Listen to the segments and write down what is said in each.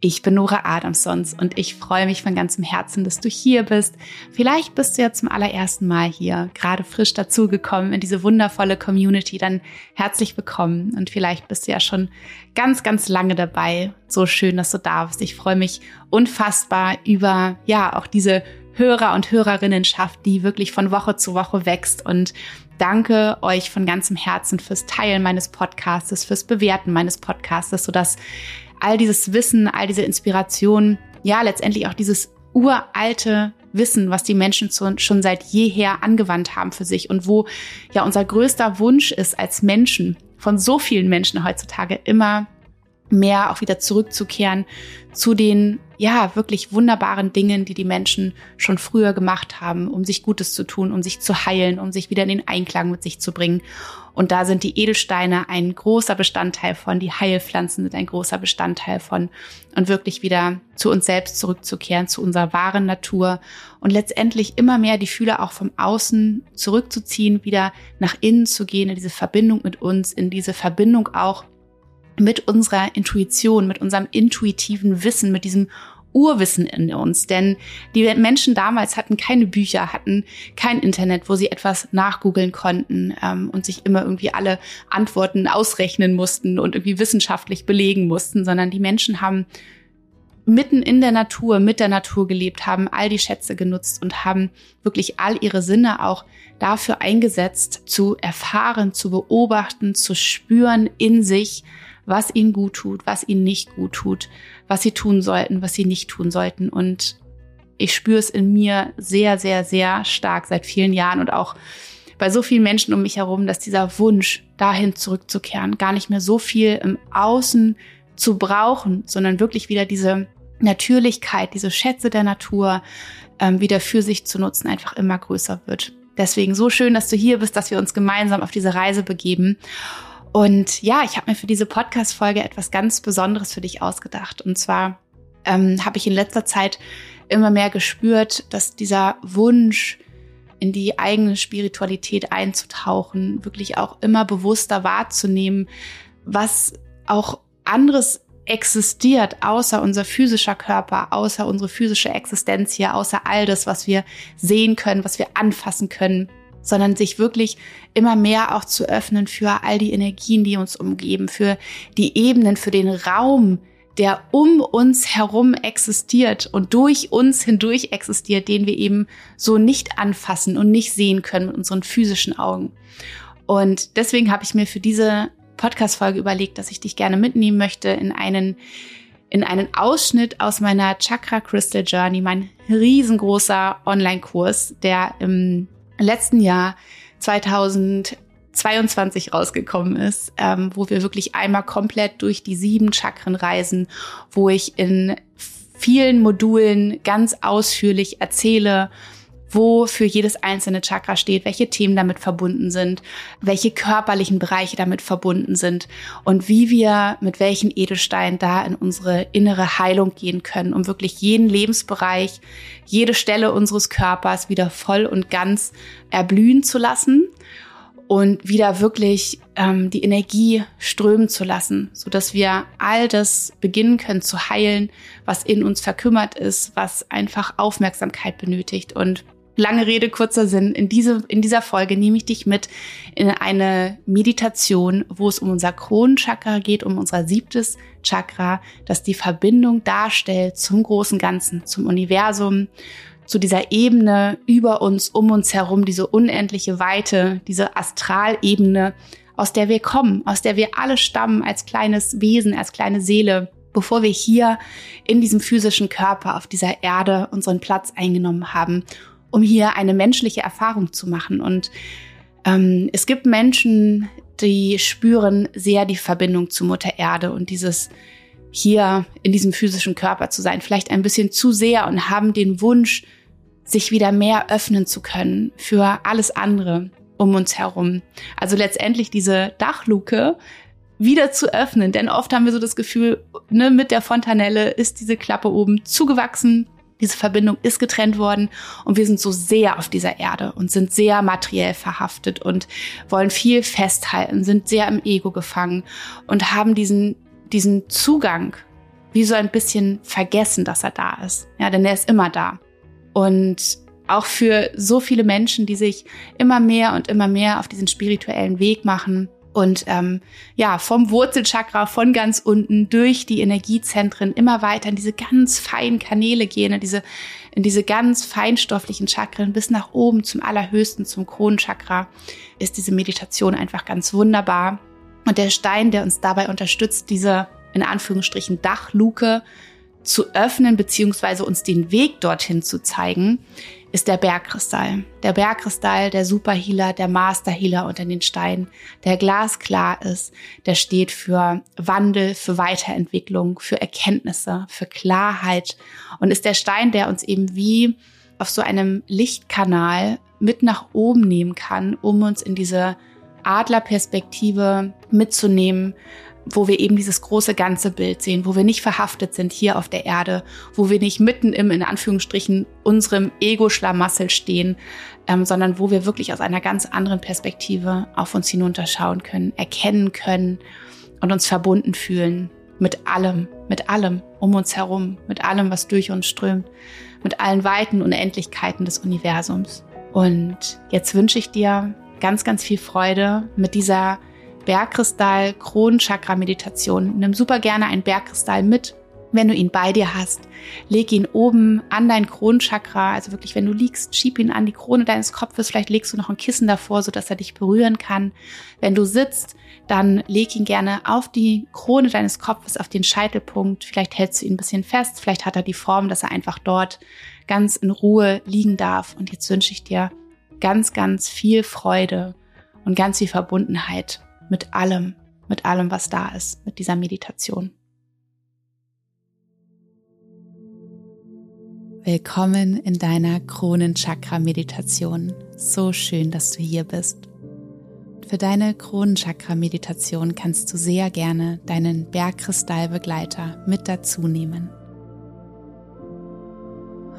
Ich bin Nora Adamsons und ich freue mich von ganzem Herzen, dass du hier bist. Vielleicht bist du ja zum allerersten Mal hier, gerade frisch dazugekommen in diese wundervolle Community. Dann herzlich willkommen und vielleicht bist du ja schon ganz, ganz lange dabei. So schön, dass du da bist. Ich freue mich unfassbar über, ja, auch diese Hörer und Hörerinnenschaft, die wirklich von Woche zu Woche wächst und danke euch von ganzem Herzen fürs Teilen meines Podcasts, fürs Bewerten meines Podcasts, sodass all dieses Wissen, all diese Inspiration, ja, letztendlich auch dieses uralte Wissen, was die Menschen schon seit jeher angewandt haben für sich und wo ja unser größter Wunsch ist als Menschen, von so vielen Menschen heutzutage immer mehr auch wieder zurückzukehren zu den ja wirklich wunderbaren Dingen, die die Menschen schon früher gemacht haben, um sich Gutes zu tun, um sich zu heilen, um sich wieder in den Einklang mit sich zu bringen. Und da sind die Edelsteine ein großer Bestandteil von, die Heilpflanzen sind ein großer Bestandteil von und wirklich wieder zu uns selbst zurückzukehren, zu unserer wahren Natur und letztendlich immer mehr die Fühler auch vom Außen zurückzuziehen, wieder nach innen zu gehen, in diese Verbindung mit uns, in diese Verbindung auch mit unserer Intuition, mit unserem intuitiven Wissen, mit diesem Urwissen in uns. Denn die Menschen damals hatten keine Bücher, hatten kein Internet, wo sie etwas nachgoogeln konnten ähm, und sich immer irgendwie alle Antworten ausrechnen mussten und irgendwie wissenschaftlich belegen mussten, sondern die Menschen haben mitten in der Natur, mit der Natur gelebt, haben all die Schätze genutzt und haben wirklich all ihre Sinne auch dafür eingesetzt, zu erfahren, zu beobachten, zu spüren in sich, was ihnen gut tut, was ihnen nicht gut tut, was sie tun sollten, was sie nicht tun sollten. Und ich spüre es in mir sehr, sehr, sehr stark seit vielen Jahren und auch bei so vielen Menschen um mich herum, dass dieser Wunsch, dahin zurückzukehren, gar nicht mehr so viel im Außen zu brauchen, sondern wirklich wieder diese Natürlichkeit, diese Schätze der Natur ähm, wieder für sich zu nutzen, einfach immer größer wird. Deswegen so schön, dass du hier bist, dass wir uns gemeinsam auf diese Reise begeben. Und ja, ich habe mir für diese Podcast-Folge etwas ganz Besonderes für dich ausgedacht. Und zwar ähm, habe ich in letzter Zeit immer mehr gespürt, dass dieser Wunsch, in die eigene Spiritualität einzutauchen, wirklich auch immer bewusster wahrzunehmen, was auch anderes existiert, außer unser physischer Körper, außer unsere physische Existenz hier, außer all das, was wir sehen können, was wir anfassen können sondern sich wirklich immer mehr auch zu öffnen für all die Energien, die uns umgeben, für die Ebenen, für den Raum, der um uns herum existiert und durch uns hindurch existiert, den wir eben so nicht anfassen und nicht sehen können mit unseren physischen Augen. Und deswegen habe ich mir für diese Podcast-Folge überlegt, dass ich dich gerne mitnehmen möchte in einen in einen Ausschnitt aus meiner Chakra Crystal Journey, mein riesengroßer Online-Kurs, der im letzten Jahr 2022 rausgekommen ist, ähm, wo wir wirklich einmal komplett durch die sieben Chakren reisen, wo ich in vielen Modulen ganz ausführlich erzähle, wo für jedes einzelne Chakra steht, welche Themen damit verbunden sind, welche körperlichen Bereiche damit verbunden sind und wie wir mit welchen Edelsteinen da in unsere innere Heilung gehen können, um wirklich jeden Lebensbereich, jede Stelle unseres Körpers wieder voll und ganz erblühen zu lassen und wieder wirklich ähm, die Energie strömen zu lassen, so dass wir all das beginnen können zu heilen, was in uns verkümmert ist, was einfach Aufmerksamkeit benötigt und Lange Rede, kurzer Sinn. In, diese, in dieser Folge nehme ich dich mit in eine Meditation, wo es um unser Kronenchakra geht, um unser siebtes Chakra, das die Verbindung darstellt zum großen Ganzen, zum Universum, zu dieser Ebene über uns, um uns herum, diese unendliche Weite, diese Astralebene, aus der wir kommen, aus der wir alle stammen als kleines Wesen, als kleine Seele, bevor wir hier in diesem physischen Körper auf dieser Erde unseren Platz eingenommen haben um hier eine menschliche Erfahrung zu machen. Und ähm, es gibt Menschen, die spüren sehr die Verbindung zu Mutter Erde und dieses hier in diesem physischen Körper zu sein, vielleicht ein bisschen zu sehr und haben den Wunsch, sich wieder mehr öffnen zu können für alles andere um uns herum. Also letztendlich diese Dachluke wieder zu öffnen, denn oft haben wir so das Gefühl, ne, mit der Fontanelle ist diese Klappe oben zugewachsen Diese Verbindung ist getrennt worden und wir sind so sehr auf dieser Erde und sind sehr materiell verhaftet und wollen viel festhalten, sind sehr im Ego gefangen und haben diesen, diesen Zugang wie so ein bisschen vergessen, dass er da ist. Ja, denn er ist immer da. Und auch für so viele Menschen, die sich immer mehr und immer mehr auf diesen spirituellen Weg machen und ähm, ja vom Wurzelchakra von ganz unten durch die Energiezentren immer weiter in diese ganz feinen Kanäle gehen, in diese in diese ganz feinstofflichen Chakren bis nach oben zum allerhöchsten zum Kronenchakra ist diese Meditation einfach ganz wunderbar. Und der Stein, der uns dabei unterstützt, diese in Anführungsstrichen Dachluke zu öffnen beziehungsweise uns den Weg dorthin zu zeigen, ist der Bergkristall. Der Bergkristall, der Superhealer, der Masterhealer unter den Steinen, der glasklar ist, der steht für Wandel, für Weiterentwicklung, für Erkenntnisse, für Klarheit und ist der Stein, der uns eben wie auf so einem Lichtkanal mit nach oben nehmen kann, um uns in diese Adlerperspektive mitzunehmen, wo wir eben dieses große ganze Bild sehen, wo wir nicht verhaftet sind hier auf der Erde, wo wir nicht mitten im, in Anführungsstrichen, unserem Ego-Schlamassel stehen, ähm, sondern wo wir wirklich aus einer ganz anderen Perspektive auf uns hinunterschauen können, erkennen können und uns verbunden fühlen mit allem, mit allem um uns herum, mit allem, was durch uns strömt, mit allen weiten Unendlichkeiten des Universums. Und jetzt wünsche ich dir ganz, ganz viel Freude mit dieser Bergkristall Kronenchakra Meditation. Nimm super gerne einen Bergkristall mit. Wenn du ihn bei dir hast, leg ihn oben an dein Kronenchakra. Also wirklich, wenn du liegst, schieb ihn an die Krone deines Kopfes. Vielleicht legst du noch ein Kissen davor, so dass er dich berühren kann. Wenn du sitzt, dann leg ihn gerne auf die Krone deines Kopfes, auf den Scheitelpunkt. Vielleicht hältst du ihn ein bisschen fest. Vielleicht hat er die Form, dass er einfach dort ganz in Ruhe liegen darf. Und jetzt wünsche ich dir ganz, ganz viel Freude und ganz viel Verbundenheit mit allem, mit allem, was da ist, mit dieser Meditation. Willkommen in deiner Kronenchakra-Meditation. So schön, dass du hier bist. Für deine Kronenchakra-Meditation kannst du sehr gerne deinen Bergkristallbegleiter mit dazu nehmen.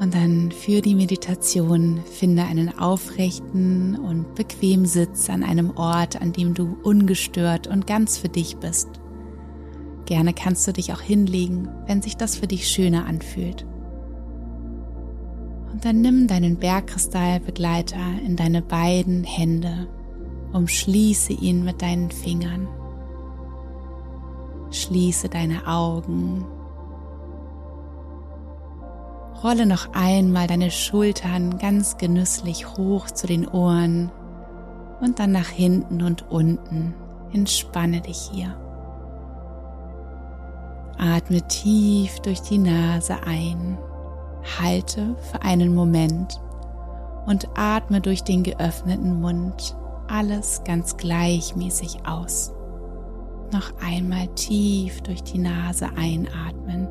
Und dann für die Meditation finde einen aufrechten und bequemen Sitz an einem Ort, an dem du ungestört und ganz für dich bist. Gerne kannst du dich auch hinlegen, wenn sich das für dich schöner anfühlt. Und dann nimm deinen Bergkristallbegleiter in deine beiden Hände, umschließe ihn mit deinen Fingern. Schließe deine Augen Rolle noch einmal deine Schultern ganz genüsslich hoch zu den Ohren und dann nach hinten und unten. Entspanne dich hier. Atme tief durch die Nase ein, halte für einen Moment und atme durch den geöffneten Mund alles ganz gleichmäßig aus. Noch einmal tief durch die Nase einatmen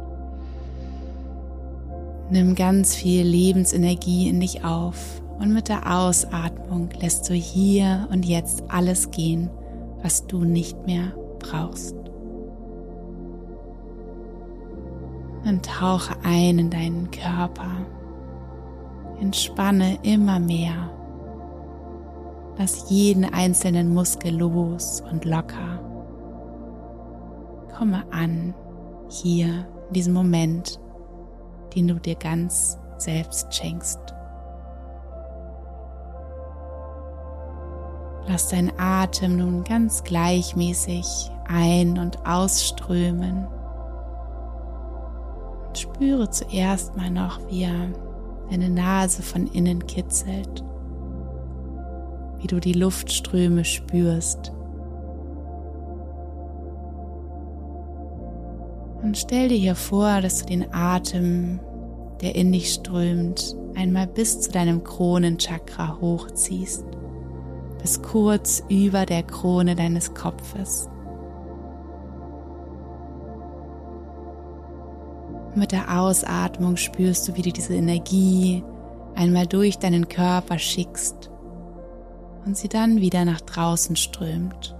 Nimm ganz viel Lebensenergie in dich auf und mit der Ausatmung lässt du hier und jetzt alles gehen, was du nicht mehr brauchst. Und tauche ein in deinen Körper. Entspanne immer mehr. Lass jeden einzelnen Muskel los und locker. Komme an, hier in diesem Moment den du dir ganz selbst schenkst. Lass dein Atem nun ganz gleichmäßig ein- und ausströmen. Und spüre zuerst mal noch, wie er deine Nase von innen kitzelt, wie du die Luftströme spürst Und stell dir hier vor, dass du den Atem, der in dich strömt, einmal bis zu deinem Kronenchakra hochziehst, bis kurz über der Krone deines Kopfes. Mit der Ausatmung spürst du, wie du diese Energie einmal durch deinen Körper schickst und sie dann wieder nach draußen strömt.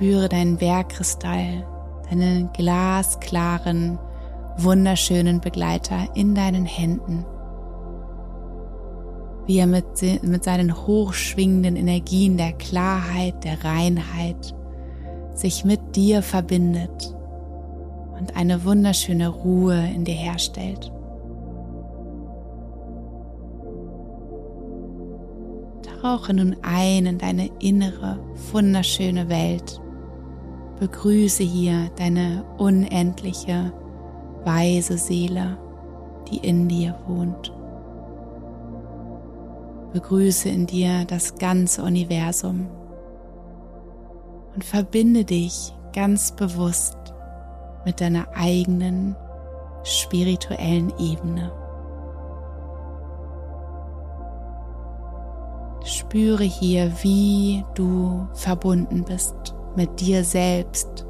Spüre deinen Bergkristall, deinen glasklaren, wunderschönen Begleiter in deinen Händen, wie er mit, mit seinen hochschwingenden Energien der Klarheit, der Reinheit sich mit dir verbindet und eine wunderschöne Ruhe in dir herstellt. Tauche nun ein in deine innere, wunderschöne Welt. Begrüße hier deine unendliche, weise Seele, die in dir wohnt. Begrüße in dir das ganze Universum und verbinde dich ganz bewusst mit deiner eigenen spirituellen Ebene. Spüre hier, wie du verbunden bist mit dir selbst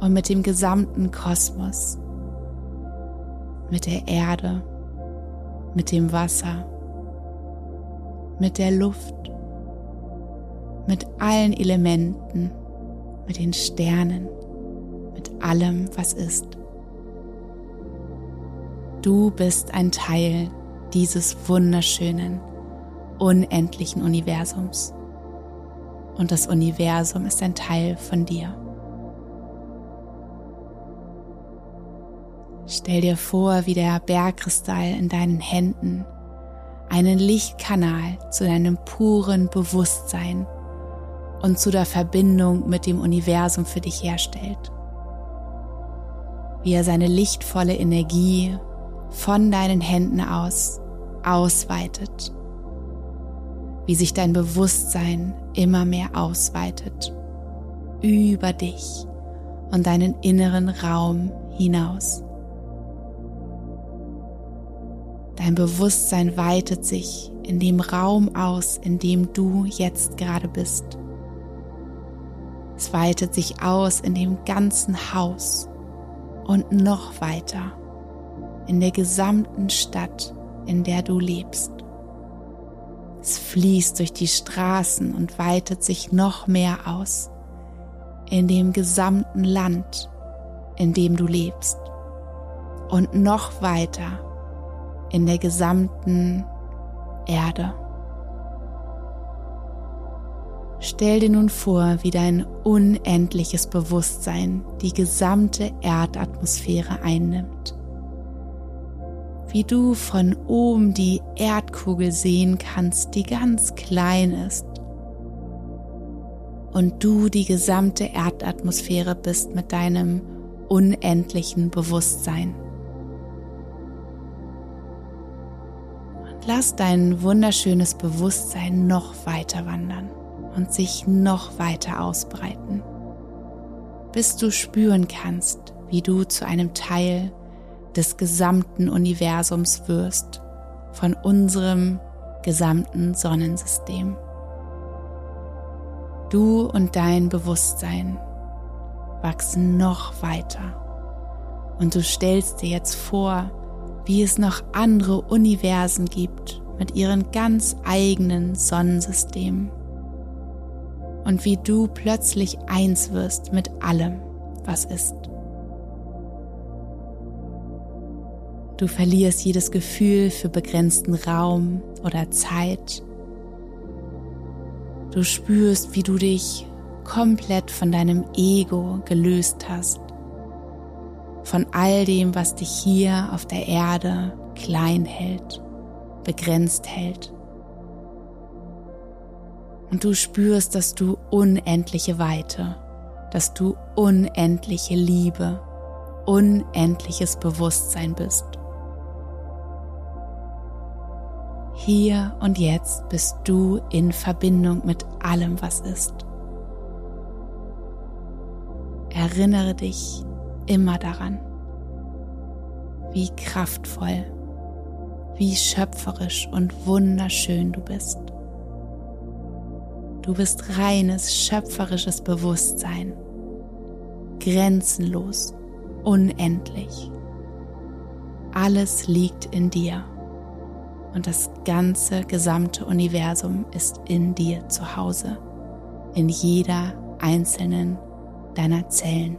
und mit dem gesamten Kosmos, mit der Erde, mit dem Wasser, mit der Luft, mit allen Elementen, mit den Sternen, mit allem, was ist. Du bist ein Teil dieses wunderschönen, unendlichen Universums. Und das Universum ist ein Teil von dir. Stell dir vor, wie der Bergkristall in deinen Händen einen Lichtkanal zu deinem puren Bewusstsein und zu der Verbindung mit dem Universum für dich herstellt. Wie er seine lichtvolle Energie von deinen Händen aus ausweitet. Wie sich dein Bewusstsein immer mehr ausweitet über dich und deinen inneren Raum hinaus. Dein Bewusstsein weitet sich in dem Raum aus, in dem du jetzt gerade bist. Es weitet sich aus in dem ganzen Haus und noch weiter in der gesamten Stadt, in der du lebst. Es fließt durch die Straßen und weitet sich noch mehr aus in dem gesamten Land, in dem du lebst und noch weiter in der gesamten Erde. Stell dir nun vor, wie dein unendliches Bewusstsein die gesamte Erdatmosphäre einnimmt. Wie du von oben die Erdkugel sehen kannst, die ganz klein ist. Und du die gesamte Erdatmosphäre bist mit deinem unendlichen Bewusstsein. Lass dein wunderschönes Bewusstsein noch weiter wandern und sich noch weiter ausbreiten, bis du spüren kannst, wie du zu einem Teil des gesamten Universums wirst, von unserem gesamten Sonnensystem. Du und dein Bewusstsein wachsen noch weiter und du stellst dir jetzt vor, wie es noch andere Universen gibt mit ihren ganz eigenen Sonnensystemen und wie du plötzlich eins wirst mit allem, was ist. Du verlierst jedes Gefühl für begrenzten Raum oder Zeit. Du spürst, wie du dich komplett von deinem Ego gelöst hast, von all dem, was dich hier auf der Erde klein hält, begrenzt hält und du spürst, dass du unendliche Weite, dass du unendliche Liebe, unendliches Bewusstsein bist. Hier und jetzt bist du in Verbindung mit allem, was ist. Erinnere dich immer daran, wie kraftvoll, wie schöpferisch und wunderschön du bist. Du bist reines, schöpferisches Bewusstsein, grenzenlos, unendlich. Alles liegt in dir und das ganze gesamte Universum ist in dir zu Hause, in jeder einzelnen deiner Zellen.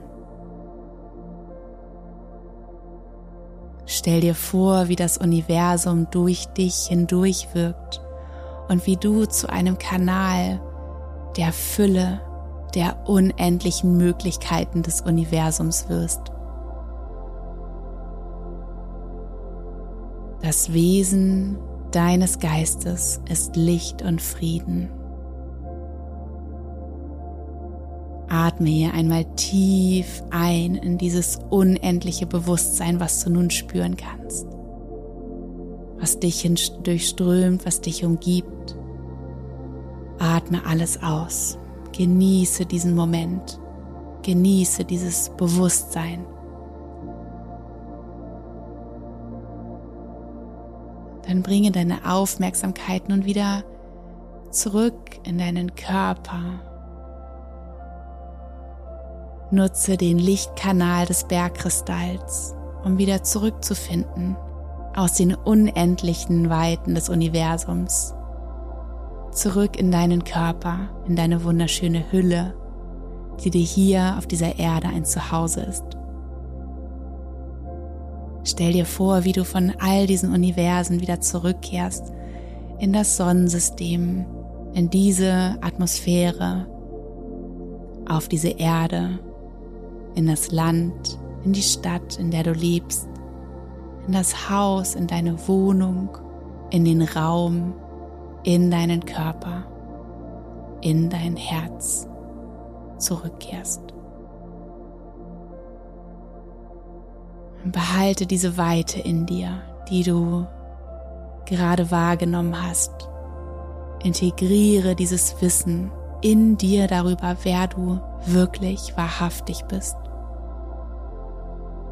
Stell dir vor, wie das Universum durch dich hindurch wirkt und wie du zu einem Kanal der Fülle, der unendlichen Möglichkeiten des Universums wirst. Das Wesen deines Geistes ist Licht und Frieden. Atme hier einmal tief ein in dieses unendliche Bewusstsein, was du nun spüren kannst. Was dich durchströmt, was dich umgibt. Atme alles aus. Genieße diesen Moment. Genieße dieses Bewusstsein. Dann bringe deine Aufmerksamkeit nun wieder zurück in deinen Körper Nutze den Lichtkanal des Bergkristalls, um wieder zurückzufinden aus den unendlichen Weiten des Universums. Zurück in deinen Körper, in deine wunderschöne Hülle, die dir hier auf dieser Erde ein Zuhause ist. Stell dir vor, wie du von all diesen Universen wieder zurückkehrst in das Sonnensystem, in diese Atmosphäre, auf diese Erde, in das Land, in die Stadt, in der du lebst, in das Haus, in deine Wohnung, in den Raum, in deinen Körper, in dein Herz zurückkehrst. Und behalte diese Weite in dir, die du gerade wahrgenommen hast. Integriere dieses Wissen in dir darüber, wer du wirklich wahrhaftig bist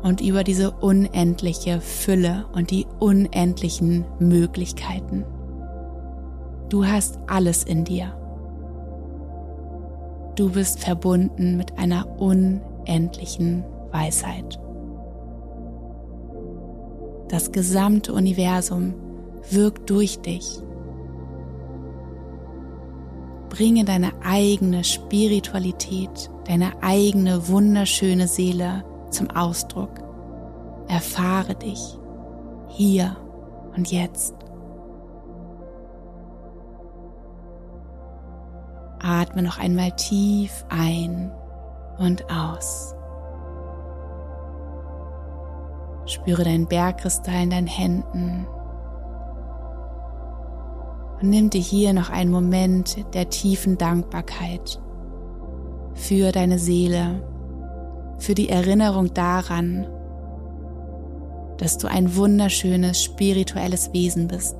und über diese unendliche Fülle und die unendlichen Möglichkeiten. Du hast alles in dir. Du bist verbunden mit einer unendlichen Weisheit. Das gesamte Universum wirkt durch dich. Bringe deine eigene Spiritualität, deine eigene wunderschöne Seele zum Ausdruck. Erfahre dich hier und jetzt. Atme noch einmal tief ein und aus. Spüre deinen Bergkristall in deinen Händen und nimm dir hier noch einen Moment der tiefen Dankbarkeit für deine Seele, für die Erinnerung daran, dass du ein wunderschönes spirituelles Wesen bist,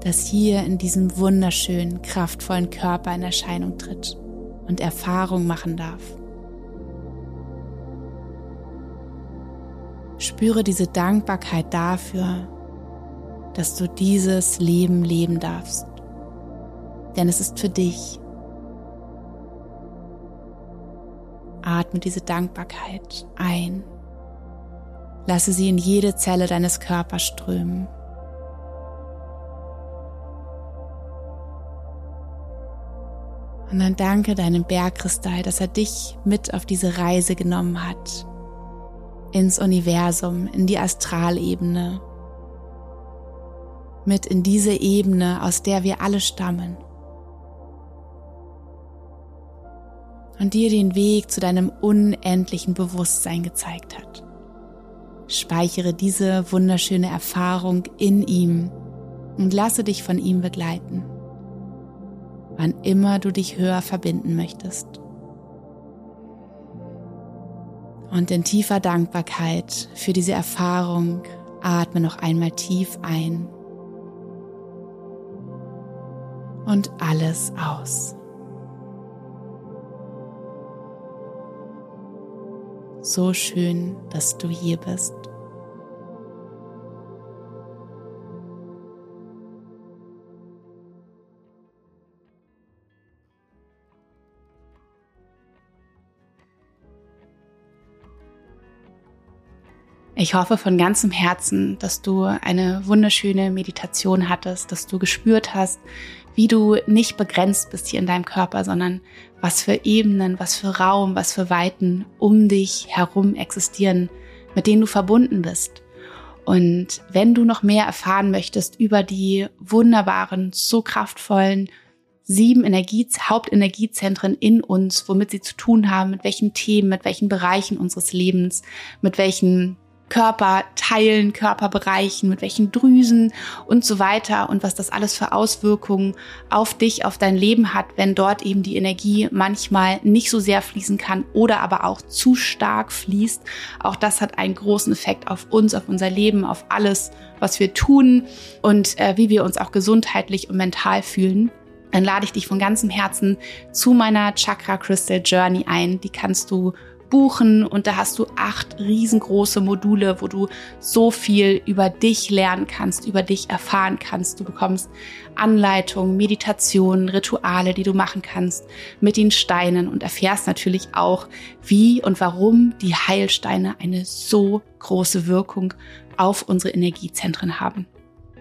das hier in diesem wunderschönen, kraftvollen Körper in Erscheinung tritt und Erfahrung machen darf. Spüre diese Dankbarkeit dafür, dass du dieses Leben leben darfst. Denn es ist für dich Atme diese Dankbarkeit ein. Lasse sie in jede Zelle deines Körpers strömen. Und dann danke deinem Bergkristall, dass er dich mit auf diese Reise genommen hat. Ins Universum, in die Astralebene. Mit in diese Ebene, aus der wir alle stammen. und dir den Weg zu deinem unendlichen Bewusstsein gezeigt hat. Speichere diese wunderschöne Erfahrung in ihm und lasse dich von ihm begleiten, wann immer du dich höher verbinden möchtest. Und in tiefer Dankbarkeit für diese Erfahrung atme noch einmal tief ein und alles aus. So schön, dass du hier bist. Ich hoffe von ganzem Herzen, dass du eine wunderschöne Meditation hattest, dass du gespürt hast, wie du nicht begrenzt bist hier in deinem Körper, sondern was für Ebenen, was für Raum, was für Weiten um dich herum existieren, mit denen du verbunden bist. Und wenn du noch mehr erfahren möchtest über die wunderbaren, so kraftvollen sieben Energie Hauptenergiezentren in uns, womit sie zu tun haben, mit welchen Themen, mit welchen Bereichen unseres Lebens, mit welchen Körperteilen, Körperbereichen, mit welchen Drüsen und so weiter und was das alles für Auswirkungen auf dich, auf dein Leben hat, wenn dort eben die Energie manchmal nicht so sehr fließen kann oder aber auch zu stark fließt. Auch das hat einen großen Effekt auf uns, auf unser Leben, auf alles, was wir tun und äh, wie wir uns auch gesundheitlich und mental fühlen dann lade ich dich von ganzem Herzen zu meiner Chakra Crystal Journey ein. Die kannst du buchen und da hast du acht riesengroße Module, wo du so viel über dich lernen kannst, über dich erfahren kannst. Du bekommst Anleitungen, Meditationen, Rituale, die du machen kannst mit den Steinen und erfährst natürlich auch, wie und warum die Heilsteine eine so große Wirkung auf unsere Energiezentren haben.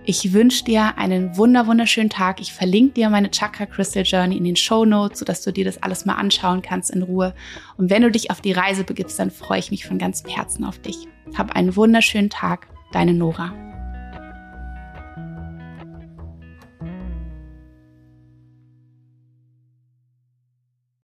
Ich wünsche dir einen wunder wunderschönen Tag. Ich verlinke dir meine Chakra Crystal Journey in den Show Notes, sodass du dir das alles mal anschauen kannst in Ruhe. Und wenn du dich auf die Reise begibst, dann freue ich mich von ganzem Herzen auf dich. Hab einen wunderschönen Tag. Deine Nora.